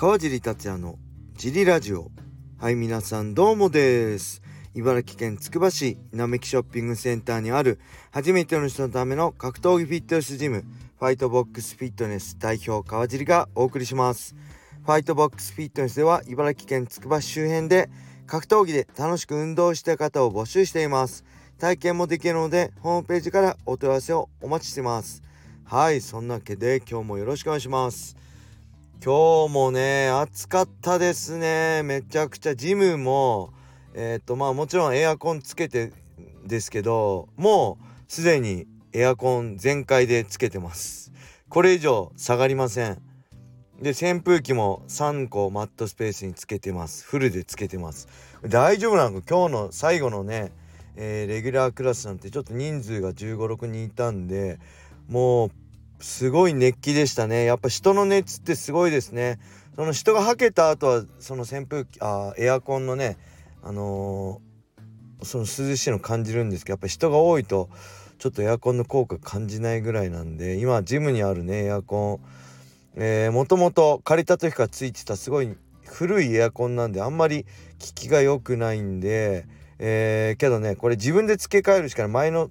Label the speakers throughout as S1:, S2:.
S1: 川尻達也のジリラジオ。はい皆さんどうもです。茨城県つくば市並木ショッピングセンターにある初めての人のための格闘技フィットネスジムファイトボックスフィットネス代表川尻がお送りします。ファイトボックスフィットネスでは茨城県つくば市周辺で格闘技で楽しく運動した方を募集しています。体験もできるのでホームページからお問い合わせをお待ちしてます。はいそんなわけで今日もよろしくお願いします。今日もね暑かったですね。めちゃくちゃジムもえっ、とまあもちろんエアコンつけてですけどもうすでにエアコン全開でつけてます。これ以上下がりません。で扇風機も3個マットスペースにつけてます。フルでつけてます。大丈夫なの？か今日の最後のねえー、レギュラークラスなんてちょっと人数が1 5 6人いたんでもうすごい熱気でしたね。やっぱ人の熱ってすごいですね。その人がはけた後はその扇風機あエアコンのねあのー、その涼しいの感じるんですけどやっぱ人が多いとちょっとエアコンの効果感じないぐらいなんで今ジムにあるねエアコン。えー、もともと借りた時からついてたすごい古いエアコンなんであんまり効きが良くないんでえー、けどねこれ自分で付け替えるしかない。前の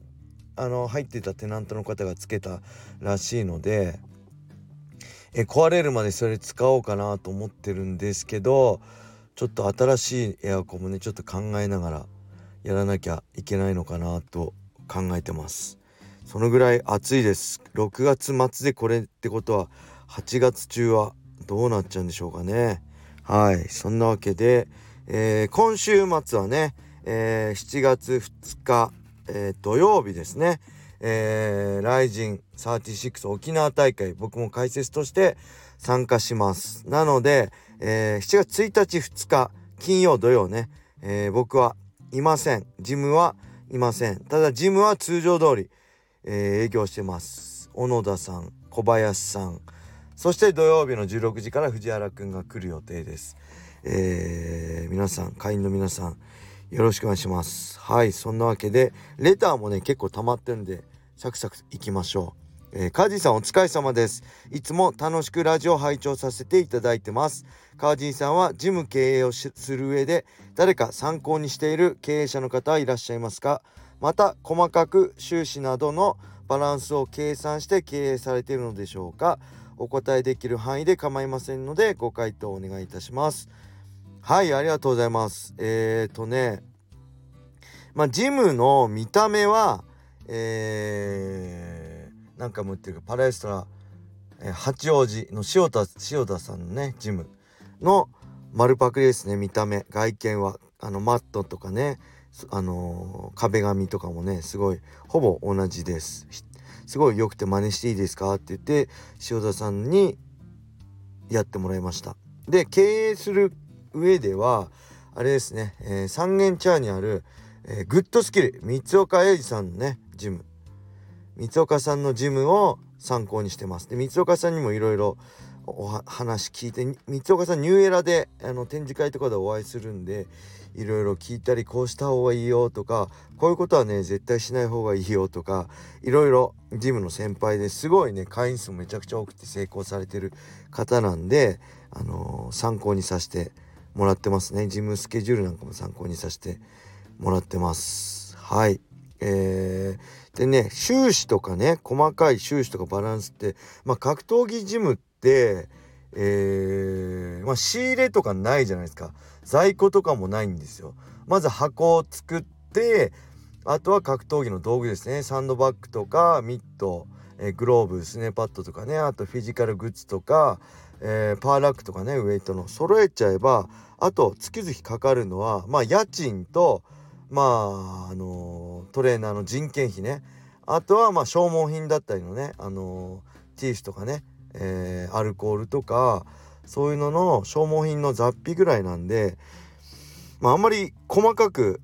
S1: あの入ってたテナントの方がつけたらしいのでえ壊れるまでそれ使おうかなと思ってるんですけどちょっと新しいエアコンもねちょっと考えながらやらなきゃいけないのかなと考えてます。そのぐらい暑いです。6月末でこれってことは8月中はどうなっちゃうんでしょうかね。はい。そんなわけで、えー、今週末はねえー、7月2日、えー、土曜日ですね、えー、ライジン36沖縄大会僕も解説として参加します。なので、えー、7月1日2日金曜土曜ね、えー、僕はいません。ジムはいません。ただジムは通常通り、えー、営業してます。小野田さん小林さん。そして土曜日の16時から藤原くんが来る予定です、えー、皆さん会員の皆さんよろしくお願いします。はい、そんなわけで、レターもね、結構溜まってるんで、サクサクいきましょう。えー、カジさんお疲れ様です。いつも楽しくラジオ拝聴させていただいてます。カージンさんはジム経営をする上で誰か参考にしている経営者の方はいらっしゃいますか？また細かく収支などのバランスを計算して経営されているのでしょうか？お答えできる範囲で構いませんのでご回答お願いいたします。はいありがとうございます。えっ、ー、とねまあジムの見た目はえー、なんかもっていうかパラエストラ、えー、八王子の塩田塩田さんのねジムの丸パクリですね見た目。外見はあのマットとかねあのー、壁紙とかもねすごいほぼ同じです。すごい良くて真似していいですかって言って塩田さんにやってもらいました。で経営する上ではあれですね、えー、三軒茶屋にある、えー、グッドスキル三岡英二さんのねジム。三岡さんのジムを参考にしてます。で三岡さんにもいろいろお話聞いて三岡さんニューエラであの展示会とかでお会いするんでいろいろ聞いたりこうした方がいいよとかこういうことはね絶対しない方がいいよとかいろいろジムの先輩ですごいね会員数もめちゃくちゃ多くて成功されてる方なんで、あのー、参考にさせてもらってますね。ジムスケジュールなんかも参考にさせてもらってます。はい。えー、でね収支とかね細かい収支とかバランスってまあ格闘技ジムってえー、まあ仕入れとかないじゃないですか。在庫とかもないんですよ。まず箱を作ってあとは格闘技の道具ですね。サンドバッグとかミット、えー、グローブスネーパッドとかね。あとフィジカルグッズとかえー、パーラックとかねウェイトの揃えちゃえばあと月々かかるのはまあ家賃とまああのー、トレーナーの人件費ね。あとはまあ消耗品だったりのねあのー、ティースとかね、えー、アルコールとかそういうのの消耗品の雑費ぐらいなんでまああんまり細かく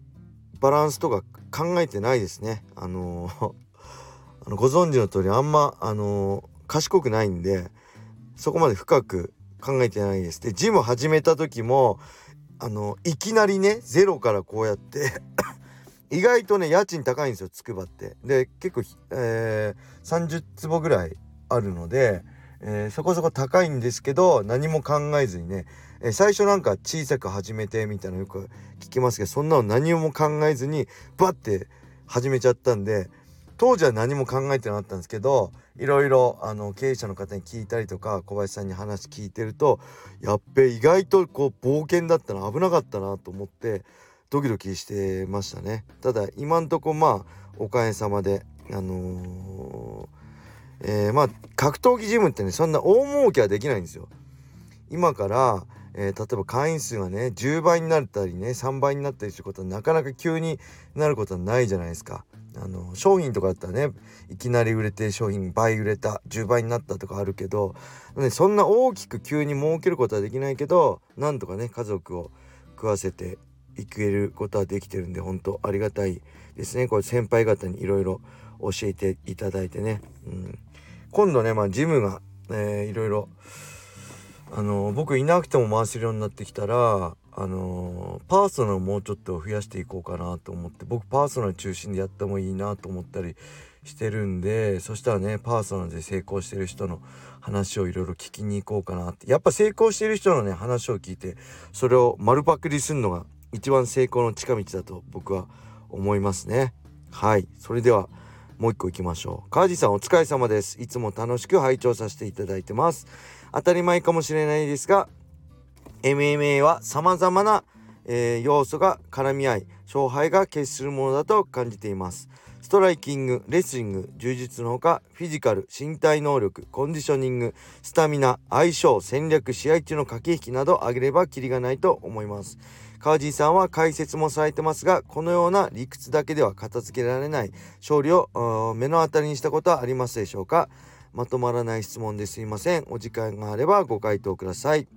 S1: バランスとか考えてないですね。あの あのご存知の通りあんまあの賢くないんでそこまで深く考えてないです。でジム始めた時もあのいきなりねゼロからこうやって 意外とね家賃高いんですよつくばって。で結構、えー、30坪ぐらいあるので、えー、そこそこ高いんですけど何も考えずにね、えー、最初なんか小さく始めてみたいなのよく聞きますけどそんなの何も考えずにバッて始めちゃったんで当時は何も考えてなかったんですけどいろいろあの経営者の方に聞いたりとか小林さんに話聞いてるとやっべ意外とこう冒険だったな危なかったなと思ってドキドキしてましたねただ今んとこまあおかげさまであのー、えー、まあ格闘技ジムってねそんな大儲けはできないんですよ今からえー、例えば会員数がね10倍になったりね3倍になったりすることはなかなか急になることはないじゃないですか。あの商品とかだったらねいきなり売れて商品倍売れた10倍になったとかあるけど、ね、そんな大きく急に儲けることはできないけどなんとかね家族を食わせていけることはできてるんで本当ありがたいですね。これ先輩方にいろいろ教えていただいてね、うん、今度ねまあジムが、えー、いろいろあの僕いなくても回せるようになってきたらあのパーソナルもうちょっと増やしていこうかなと思って僕パーソナル中心でやってもいいなと思ったりしてるんでそしたらねパーソナルで成功してる人の話をいろいろ聞きに行こうかなって。やっぱ成功してる人のね話を聞いてそれを丸パクリするのが一番成功の近道だと僕は思いますね。はい。それではもう一個行きましょう。川地さんお疲れ様です。いつも楽しく拝聴させていただいてます。当たり前かもしれないですが MMA は様々な、えー、要素が絡み合い勝敗が決するものだと感じています。ストライキングレスリング柔術のほかフィジカル身体能力コンディショニングスタミナ相性戦略試合中の駆け引きなど挙げればキリがないと思います。川地さんは解説もされてますがこのような理屈だけでは片付けられない勝利を目の当たりにしたことはありますでしょうか？まとまらない質問ですいません。お時間があればご回答ください。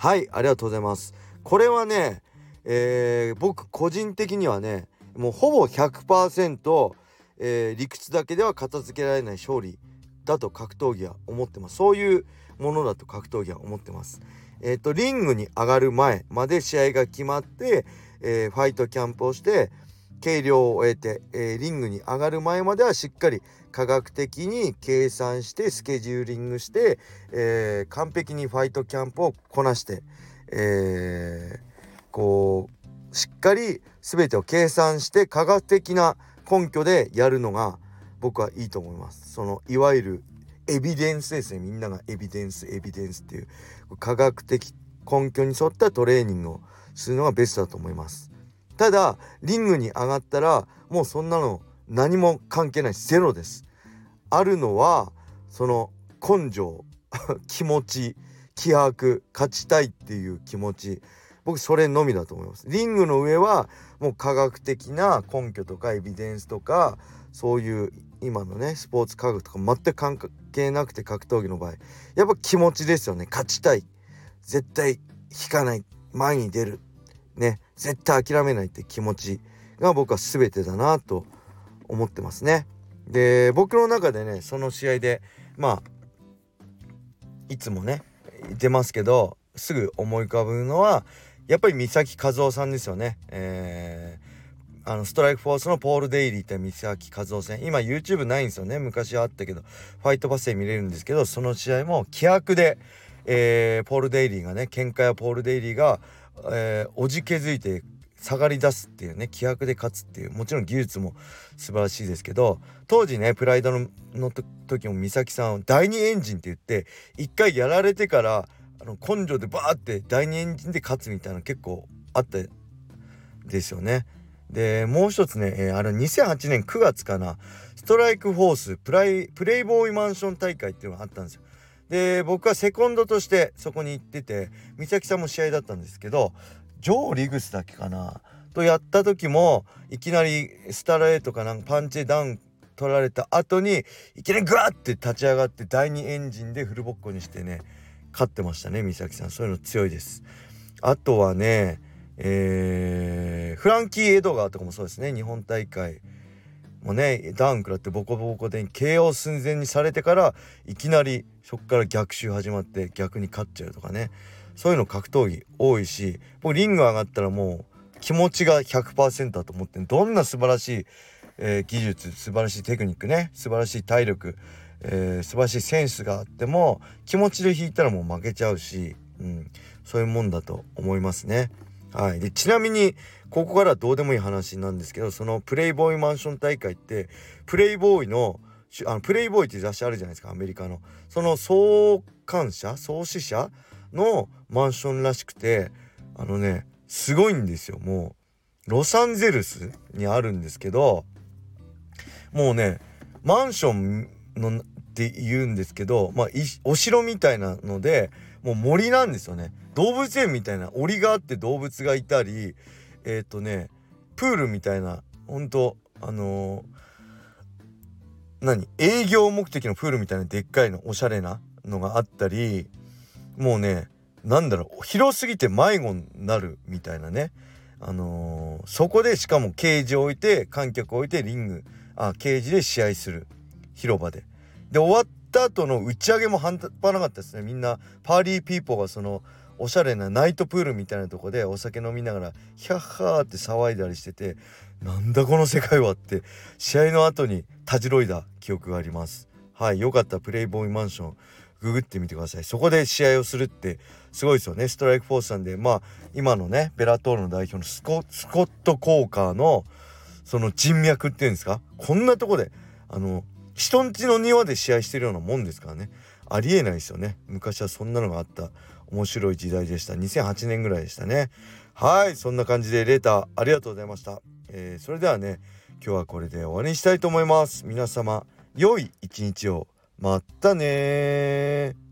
S1: はいありがとうございます。これはね、えー、僕個人的にはねもうほぼ100%、えー、理屈だけでは片付けられない勝利だと格闘技は思ってます。そういうものだと格闘技は思ってます。えっ、ー、とリングに上がる前まで試合が決まって、えー、ファイトキャンプをして計量を終えて、えー、リングに上がる前まではしっかり科学的に計算してスケジューリングして、えー、完璧にファイトキャンプをこなして、えー、こうしっかり全てを計算して科学的な根拠でやるのが僕はいいと思います。そのいわゆるエビデンスですねみんながエビデンスエビデンスっていう科学的根拠に沿ったトレーニングをするのがベストだと思います。ただリングに上がったらもうそんなの何も関係ないゼロです。あるのはその根性 気持ち気迫勝ちたいっていう気持ち僕それのみだと思います。リングの上はもう科学的な根拠とかエビデンスとかそういう今のねスポーツ科学とか全く関係なくて格闘技の場合。やっぱ気持ちですよね。勝ちたい。絶対引かない。前に出る。ね絶対諦めないって気持ちが僕は全てだなと思ってますね。で僕の中でねその試合でまあいつもね出ますけどすぐ思い浮かぶのはやっぱり三崎和夫さんですよね。えー、あのストライクフォースのポール・デイリーって三崎和夫戦今 YouTube ないんですよね昔はあったけどファイトパスで見れるんですけどその試合も気迫で、えー、ポール・デイリーがね喧嘩やポール・デイリーがえー、おじけづいて下がり出すっていうね気迫で勝つっていうもちろん技術も素晴らしいですけど当時ねプライドのの時も美咲さん第二エンジンって言って一回やられてからあの根性でバーって第二エンジンで勝つみたいな結構あったですよね。でもう一つね、えー、あれ2008年9月かなストライクフォースプライプレイボーイマンション大会っていうのがあったんですよ。で僕はセコンドとしてそこに行ってて美咲さんも試合だったんですけどジョー・リグスだっけかな？とやった時もいきなりスタレートかなんかパンチダウン取られた後にいきなりグワッて立ち上がって第2エンジンでフルボッコにしてね勝ってましたね美咲さん。そういうの強いです。あとはねえー、フランキー・エドガーとかもそうですね日本大会。もうねダウン食らってボコボコで KO 寸前にされてからいきなりそこから逆襲始まって逆に勝っちゃうとかね。そういうの格闘技多いし僕リング上がったらもう気持ちが100%だと思ってどんな素晴らしい、えー、技術素晴らしいテクニックね。素晴らしい体力、えー、素晴らしいセンスがあっても気持ちで弾いたらもう負けちゃうし、うん、そういうもんだと思いますね。はい、でちなみにここからどうでもいい話なんですけどそのプレイボーイマンション大会ってプレイボーイのあのプレイボーイっていう雑誌あるじゃないですかアメリカの。その創刊者創始者のマンションらしくてあのねすごいんですよ。もうロサンゼルスにあるんですけどもうねマンションのって言うんですけどまあお城みたいなのでもう森なんですよね。動物園みたいな檻があって動物がいたりえっ、ー、とねプールみたいなほんとあのー、何営業目的のプールみたいなでっかいのおしゃれなのがあったりもうねなんだろう広すぎて迷子になるみたいなね。あのー、そこでしかもケージを置いて観客を置いてリングあケージで試合する。広場で。で終わった後の打ち上げも半端なかったですね。みんなパーリーピーポーがそのおしゃれなナイトプールみたいなとこでお酒飲みながらヒャッハーって騒いだりしててなんだこの世界はって試合の後にたじろいだ記憶があります。はいよかったプレイボーイマンション。ググってみてください。そこで試合をするってすごいですよね。ストライクフォースさんでまあ今のねベラトールの代表のスコスコット・コーカーのその人脈っていうんですか？こんなとこであの人んちの庭で試合してるようなもんですからね。ありえないですよね。昔はそんなのがあった。面白い時代でした。2008年ぐらいでしたね。はいそんな感じでレーターありがとうございました、えー、それではね今日はこれで終わりにしたいと思います。皆様良い一日を。またね